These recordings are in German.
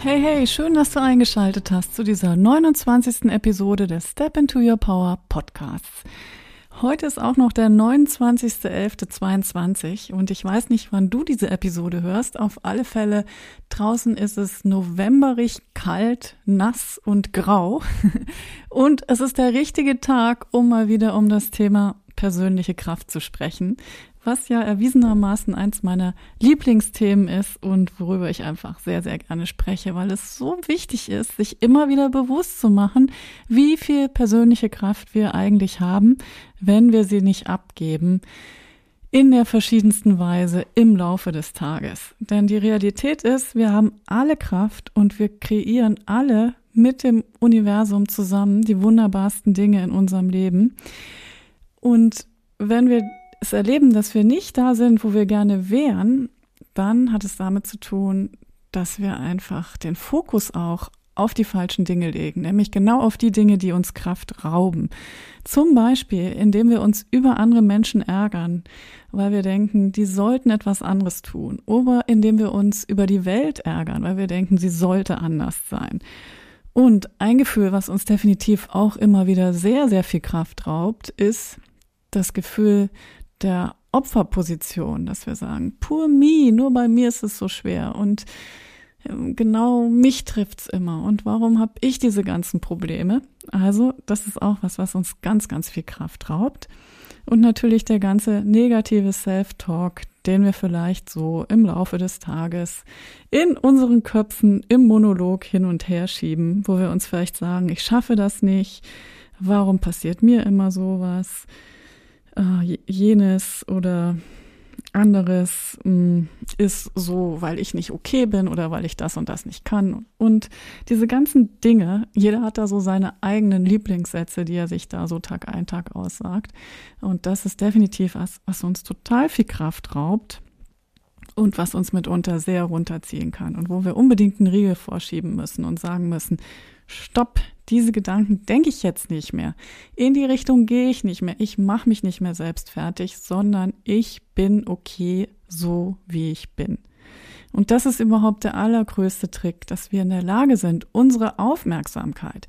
Hey, hey, schön, dass du eingeschaltet hast zu dieser 29. Episode des Step into Your Power Podcasts. Heute ist auch noch der 29.11.22 und ich weiß nicht, wann du diese Episode hörst. Auf alle Fälle, draußen ist es novemberig kalt, nass und grau. Und es ist der richtige Tag, um mal wieder um das Thema persönliche Kraft zu sprechen was ja erwiesenermaßen eins meiner Lieblingsthemen ist und worüber ich einfach sehr, sehr gerne spreche, weil es so wichtig ist, sich immer wieder bewusst zu machen, wie viel persönliche Kraft wir eigentlich haben, wenn wir sie nicht abgeben in der verschiedensten Weise im Laufe des Tages. Denn die Realität ist, wir haben alle Kraft und wir kreieren alle mit dem Universum zusammen die wunderbarsten Dinge in unserem Leben. Und wenn wir es erleben, dass wir nicht da sind, wo wir gerne wären, dann hat es damit zu tun, dass wir einfach den Fokus auch auf die falschen Dinge legen, nämlich genau auf die Dinge, die uns Kraft rauben. Zum Beispiel, indem wir uns über andere Menschen ärgern, weil wir denken, die sollten etwas anderes tun. Oder indem wir uns über die Welt ärgern, weil wir denken, sie sollte anders sein. Und ein Gefühl, was uns definitiv auch immer wieder sehr, sehr viel Kraft raubt, ist das Gefühl der Opferposition, dass wir sagen, poor me, nur bei mir ist es so schwer und ähm, genau mich trifft's immer und warum habe ich diese ganzen Probleme? Also, das ist auch was, was uns ganz ganz viel Kraft raubt und natürlich der ganze negative Self-Talk, den wir vielleicht so im Laufe des Tages in unseren Köpfen im Monolog hin und her schieben, wo wir uns vielleicht sagen, ich schaffe das nicht, warum passiert mir immer sowas? Äh, jenes oder anderes mh, mm, ist so, weil ich nicht okay bin oder weil ich das und das nicht kann. Und diese ganzen Dinge, jeder hat da so seine eigenen Lieblingssätze, die er sich da so Tag ein, Tag aussagt. Und das ist definitiv was, was uns total viel Kraft raubt und was uns mitunter sehr runterziehen kann und wo wir unbedingt einen Riegel vorschieben müssen und sagen müssen, stopp, diese Gedanken denke ich jetzt nicht mehr. In die Richtung gehe ich nicht mehr. Ich mache mich nicht mehr selbst fertig, sondern ich bin okay so, wie ich bin. Und das ist überhaupt der allergrößte Trick, dass wir in der Lage sind, unsere Aufmerksamkeit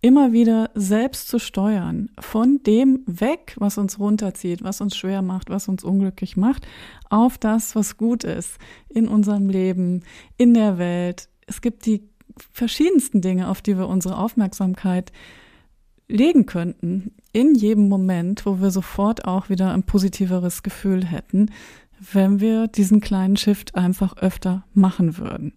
immer wieder selbst zu steuern, von dem weg, was uns runterzieht, was uns schwer macht, was uns unglücklich macht, auf das, was gut ist in unserem Leben, in der Welt. Es gibt die verschiedensten Dinge, auf die wir unsere Aufmerksamkeit legen könnten, in jedem Moment, wo wir sofort auch wieder ein positiveres Gefühl hätten, wenn wir diesen kleinen Shift einfach öfter machen würden.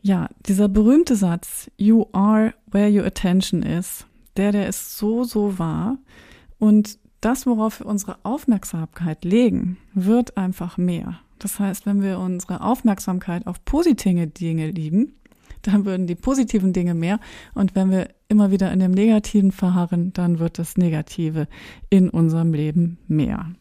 Ja, dieser berühmte Satz, you are where your attention is, der, der ist so, so wahr. Und das, worauf wir unsere Aufmerksamkeit legen, wird einfach mehr. Das heißt, wenn wir unsere Aufmerksamkeit auf positive Dinge liegen, dann würden die positiven Dinge mehr. Und wenn wir immer wieder in dem Negativen verharren, dann wird das Negative in unserem Leben mehr.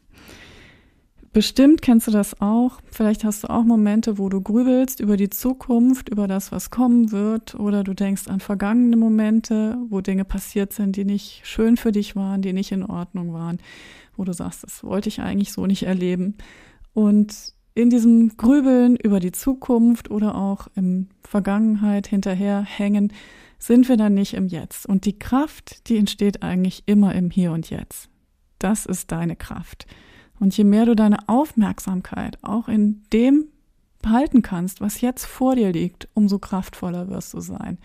Bestimmt kennst du das auch. Vielleicht hast du auch Momente, wo du grübelst über die Zukunft, über das, was kommen wird, oder du denkst an vergangene Momente, wo Dinge passiert sind, die nicht schön für dich waren, die nicht in Ordnung waren, wo du sagst, das wollte ich eigentlich so nicht erleben. Und in diesem Grübeln über die Zukunft oder auch im Vergangenheit hinterher hängen, sind wir dann nicht im Jetzt. Und die Kraft, die entsteht eigentlich immer im Hier und Jetzt. Das ist deine Kraft. Und je mehr du deine Aufmerksamkeit auch in dem behalten kannst, was jetzt vor dir liegt, umso kraftvoller wirst du sein.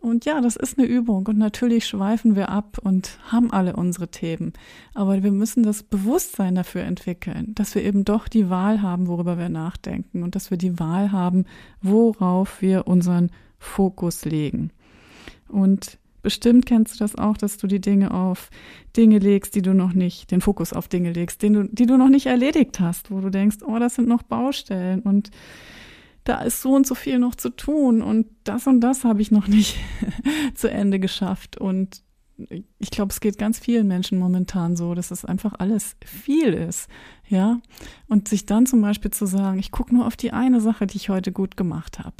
Und ja, das ist eine Übung und natürlich schweifen wir ab und haben alle unsere Themen. Aber wir müssen das Bewusstsein dafür entwickeln, dass wir eben doch die Wahl haben, worüber wir nachdenken und dass wir die Wahl haben, worauf wir unseren Fokus legen. Und bestimmt kennst du das auch, dass du die Dinge auf Dinge legst, die du noch nicht, den Fokus auf Dinge legst, den du, die du noch nicht erledigt hast, wo du denkst, oh, das sind noch Baustellen und da ist so und so viel noch zu tun und das und das habe ich noch nicht zu Ende geschafft. Und ich glaube, es geht ganz vielen Menschen momentan so, dass es einfach alles viel ist, ja. Und sich dann zum Beispiel zu sagen, ich gucke nur auf die eine Sache, die ich heute gut gemacht habe.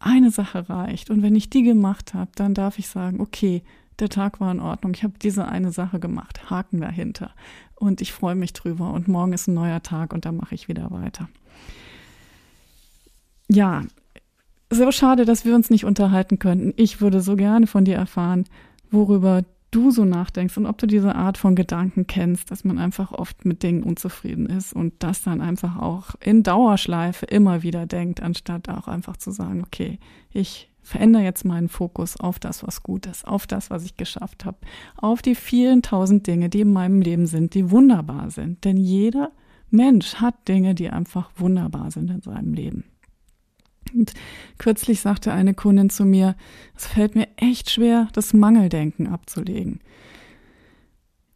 Eine Sache reicht. Und wenn ich die gemacht habe, dann darf ich sagen, okay, der Tag war in Ordnung. Ich habe diese eine Sache gemacht. Haken dahinter. Und ich freue mich drüber. Und morgen ist ein neuer Tag und dann mache ich wieder weiter. Ja, so schade, dass wir uns nicht unterhalten könnten. Ich würde so gerne von dir erfahren, worüber du so nachdenkst und ob du diese Art von Gedanken kennst, dass man einfach oft mit Dingen unzufrieden ist und das dann einfach auch in Dauerschleife immer wieder denkt, anstatt auch einfach zu sagen, okay, ich verändere jetzt meinen Fokus auf das, was gut ist, auf das, was ich geschafft habe, auf die vielen tausend Dinge, die in meinem Leben sind, die wunderbar sind. Denn jeder Mensch hat Dinge, die einfach wunderbar sind in seinem Leben. Und kürzlich sagte eine Kundin zu mir, es fällt mir echt schwer, das Mangeldenken abzulegen.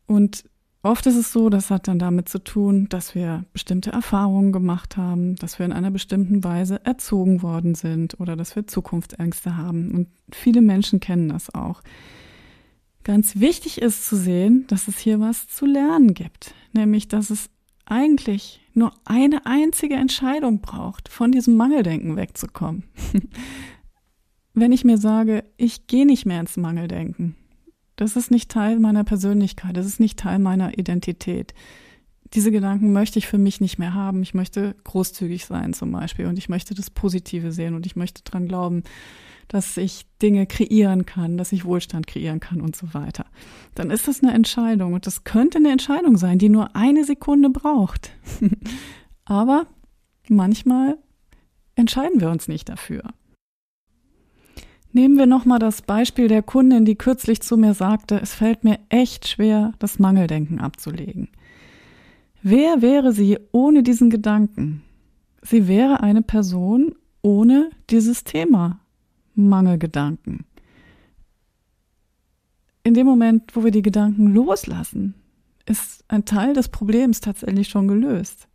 Und oft ist es so, das hat dann damit zu tun, dass wir bestimmte Erfahrungen gemacht haben, dass wir in einer bestimmten Weise erzogen worden sind oder dass wir Zukunftsängste haben. Und viele Menschen kennen das auch. Ganz wichtig ist zu sehen, dass es hier was zu lernen gibt, nämlich dass es eigentlich nur eine einzige Entscheidung braucht, von diesem Mangeldenken wegzukommen. Wenn ich mir sage, ich gehe nicht mehr ins Mangeldenken, das ist nicht Teil meiner Persönlichkeit, das ist nicht Teil meiner Identität. Diese Gedanken möchte ich für mich nicht mehr haben. Ich möchte großzügig sein zum Beispiel und ich möchte das Positive sehen und ich möchte dran glauben, dass ich Dinge kreieren kann, dass ich Wohlstand kreieren kann und so weiter. Dann ist das eine Entscheidung und das könnte eine Entscheidung sein, die nur eine Sekunde braucht. Aber manchmal entscheiden wir uns nicht dafür. Nehmen wir nochmal das Beispiel der Kundin, die kürzlich zu mir sagte, es fällt mir echt schwer, das Mangeldenken abzulegen. Wer wäre sie ohne diesen Gedanken? Sie wäre eine Person ohne dieses Thema, Mangelgedanken. In dem Moment, wo wir die Gedanken loslassen, ist ein Teil des Problems tatsächlich schon gelöst.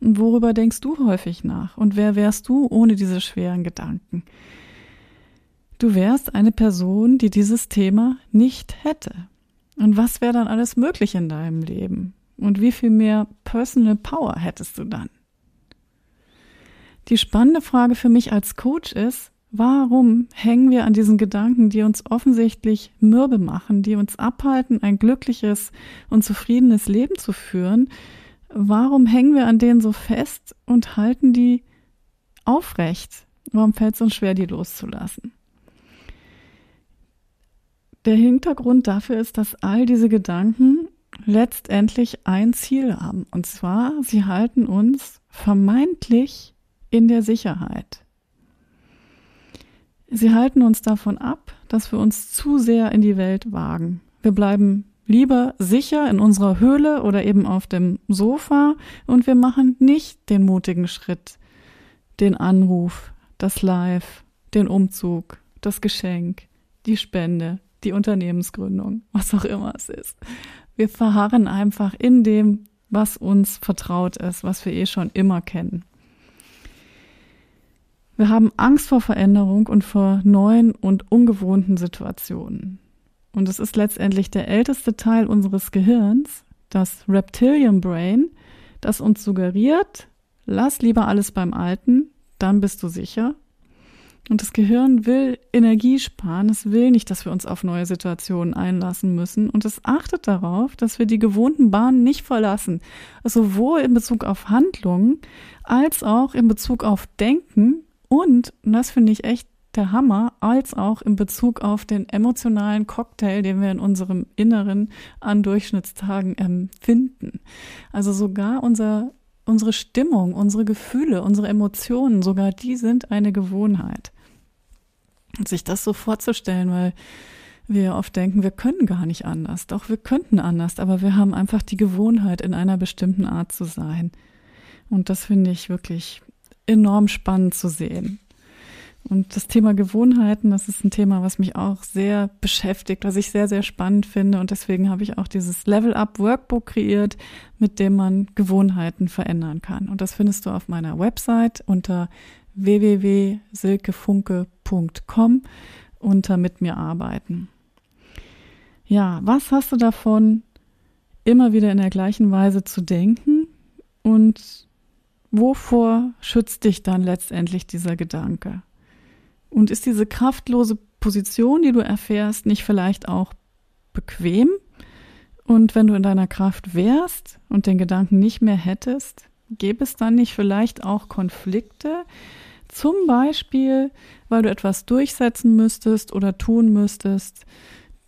Und worüber denkst du häufig nach? Und wer wärst du ohne diese schweren Gedanken? Du wärst eine Person, die dieses Thema nicht hätte. Und was wäre dann alles möglich in deinem Leben? Und wie viel mehr Personal Power hättest du dann? Die spannende Frage für mich als Coach ist, Warum hängen wir an diesen Gedanken, die uns offensichtlich mürbe machen, die uns abhalten, ein glückliches und zufriedenes Leben zu führen? Warum hängen wir an denen so fest und halten die aufrecht? Warum fällt es uns schwer, die loszulassen? Der Hintergrund dafür ist, dass all diese Gedanken letztendlich ein Ziel haben. Und zwar, sie halten uns vermeintlich in der Sicherheit. Sie halten uns davon ab, dass wir uns zu sehr in die Welt wagen. Wir bleiben lieber sicher in unserer Höhle oder eben auf dem Sofa und wir machen nicht den mutigen Schritt, den Anruf, das Live, den Umzug, das Geschenk, die Spende, die Unternehmensgründung, was auch immer es ist. Wir verharren einfach in dem, was uns vertraut ist, was wir eh schon immer kennen. Wir haben Angst vor Veränderung und vor neuen und ungewohnten Situationen. Und es ist letztendlich der älteste Teil unseres Gehirns, das Reptilian Brain, das uns suggeriert, lass lieber alles beim Alten, dann bist du sicher. Und das Gehirn will Energie sparen, es will nicht, dass wir uns auf neue Situationen einlassen müssen und es achtet darauf, dass wir die gewohnten Bahnen nicht verlassen, sowohl in Bezug auf Handlungen als auch in Bezug auf Denken und, und das finde ich echt der Hammer, als auch in Bezug auf den emotionalen Cocktail, den wir in unserem Inneren an Durchschnittstagen empfinden. Also sogar unser, unsere Stimmung, unsere Gefühle, unsere Emotionen, sogar die sind eine Gewohnheit. Sich das so vorzustellen, weil wir oft denken, wir können gar nicht anders. Doch wir könnten anders, aber wir haben einfach die Gewohnheit, in einer bestimmten Art zu sein. Und das finde ich wirklich enorm spannend zu sehen. Und das Thema Gewohnheiten, das ist ein Thema, was mich auch sehr beschäftigt, was ich sehr, sehr spannend finde. Und deswegen habe ich auch dieses Level Up Workbook kreiert, mit dem man Gewohnheiten verändern kann. Und das findest du auf meiner Website unter www.silkefunke.com unter mit mir arbeiten. Ja, was hast du davon, immer wieder in der gleichen Weise zu denken und wovor schützt dich dann letztendlich dieser Gedanke? Und ist diese kraftlose Position, die du erfährst, nicht vielleicht auch bequem? Und wenn du in deiner Kraft wärst und den Gedanken nicht mehr hättest, gäbe es dann nicht vielleicht auch Konflikte? Zum Beispiel, weil du etwas durchsetzen müsstest oder tun müsstest,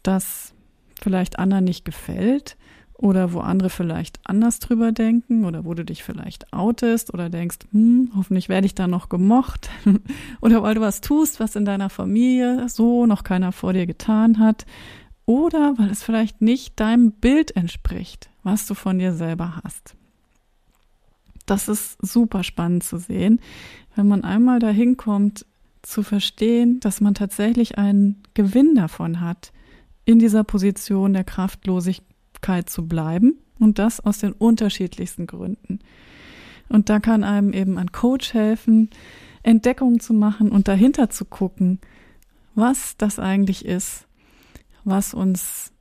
das vielleicht anderen nicht gefällt oder wo andere vielleicht anders drüber denken oder wo du dich vielleicht outest oder denkst, hm, hoffentlich werde ich da noch gemocht oder weil du was tust, was in deiner Familie so noch keiner vor dir getan hat oder weil es vielleicht nicht deinem Bild entspricht, was du von dir selber hast. Das ist super spannend zu sehen, wenn man einmal dahin kommt, zu verstehen, dass man tatsächlich einen Gewinn davon hat, in dieser Position der Kraftlosigkeit zu bleiben und das aus den unterschiedlichsten Gründen. Und da kann einem eben ein Coach helfen, Entdeckungen zu machen und dahinter zu gucken, was das eigentlich ist, was uns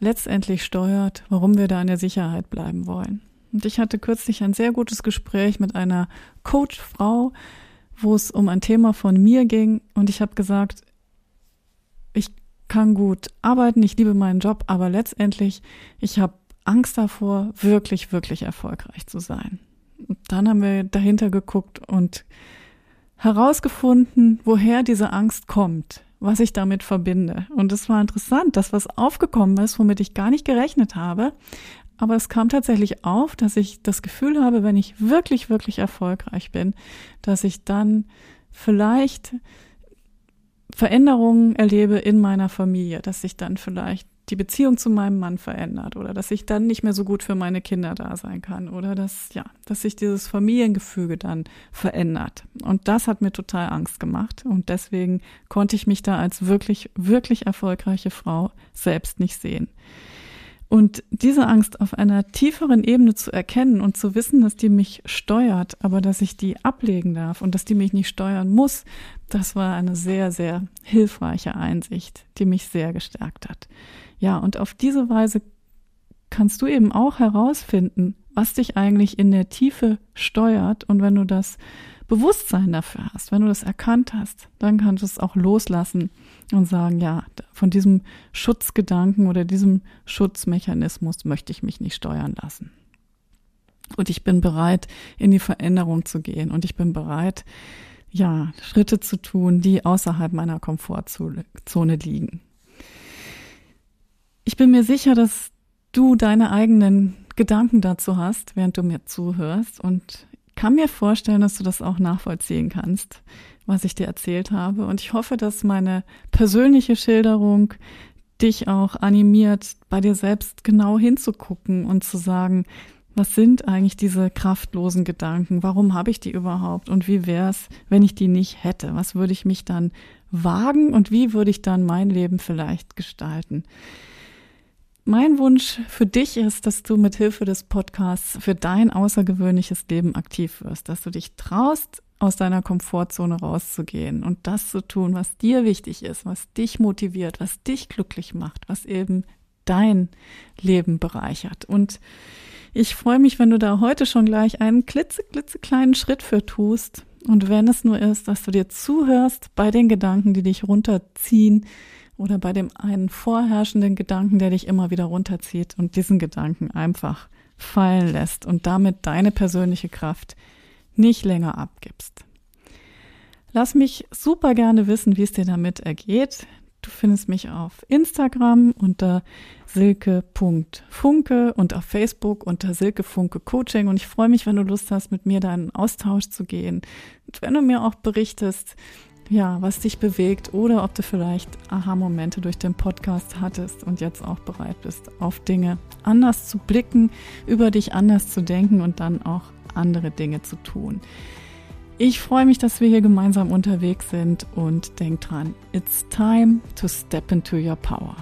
letztendlich steuert, warum wir da in der Sicherheit bleiben wollen. Und ich hatte kürzlich ein sehr gutes Gespräch mit einer Coachfrau, wo es um ein Thema von mir ging und ich habe gesagt, ich kann gut arbeiten, ich liebe meinen Job, aber letztendlich, ich habe Angst davor, wirklich, wirklich erfolgreich zu sein. Und dann haben wir dahinter geguckt und herausgefunden, woher diese Angst kommt, was ich damit verbinde. Und es war interessant, dass was aufgekommen ist, womit ich gar nicht gerechnet habe. Aber es kam tatsächlich auf, dass ich das Gefühl habe, wenn ich wirklich, wirklich erfolgreich bin, dass ich dann vielleicht Veränderungen erlebe in meiner Familie, dass sich dann vielleicht die Beziehung zu meinem Mann verändert oder dass ich dann nicht mehr so gut für meine Kinder da sein kann oder dass, ja, dass sich dieses Familiengefüge dann verändert. Und das hat mir total Angst gemacht und deswegen konnte ich mich da als wirklich, wirklich erfolgreiche Frau selbst nicht sehen. Und diese Angst auf einer tieferen Ebene zu erkennen und zu wissen, dass die mich steuert, aber dass ich die ablegen darf und dass die mich nicht steuern muss, das war eine sehr, sehr hilfreiche Einsicht, die mich sehr gestärkt hat. Ja, und auf diese Weise kannst du eben auch herausfinden, was dich eigentlich in der Tiefe steuert. Und wenn du das Bewusstsein dafür hast, wenn du das erkannt hast, dann kannst du es auch loslassen und sagen, ja, von diesem Schutzgedanken oder diesem Schutzmechanismus möchte ich mich nicht steuern lassen. Und ich bin bereit, in die Veränderung zu gehen und ich bin bereit, ja, Schritte zu tun, die außerhalb meiner Komfortzone liegen. Ich bin mir sicher, dass du deine eigenen Gedanken dazu hast, während du mir zuhörst und kann mir vorstellen, dass du das auch nachvollziehen kannst, was ich dir erzählt habe. Und ich hoffe, dass meine persönliche Schilderung dich auch animiert, bei dir selbst genau hinzugucken und zu sagen, was sind eigentlich diese kraftlosen Gedanken? Warum habe ich die überhaupt? Und wie wäre es, wenn ich die nicht hätte? Was würde ich mich dann wagen und wie würde ich dann mein Leben vielleicht gestalten? Mein Wunsch für dich ist, dass du mit Hilfe des Podcasts für dein außergewöhnliches Leben aktiv wirst, dass du dich traust, aus deiner Komfortzone rauszugehen und das zu tun, was dir wichtig ist, was dich motiviert, was dich glücklich macht, was eben dein Leben bereichert. Und ich freue mich, wenn du da heute schon gleich einen klitzeklitzekleinen Schritt für tust. Und wenn es nur ist, dass du dir zuhörst bei den Gedanken, die dich runterziehen, oder bei dem einen vorherrschenden Gedanken, der dich immer wieder runterzieht und diesen Gedanken einfach fallen lässt und damit deine persönliche Kraft nicht länger abgibst. Lass mich super gerne wissen, wie es dir damit ergeht. Du findest mich auf Instagram unter silke.funke und auf Facebook unter silkefunke Coaching und ich freue mich, wenn du Lust hast, mit mir da in Austausch zu gehen. Und wenn du mir auch berichtest, ja, was dich bewegt oder ob du vielleicht Aha-Momente durch den Podcast hattest und jetzt auch bereit bist, auf Dinge anders zu blicken, über dich anders zu denken und dann auch andere Dinge zu tun. Ich freue mich, dass wir hier gemeinsam unterwegs sind und denk dran, it's time to step into your power.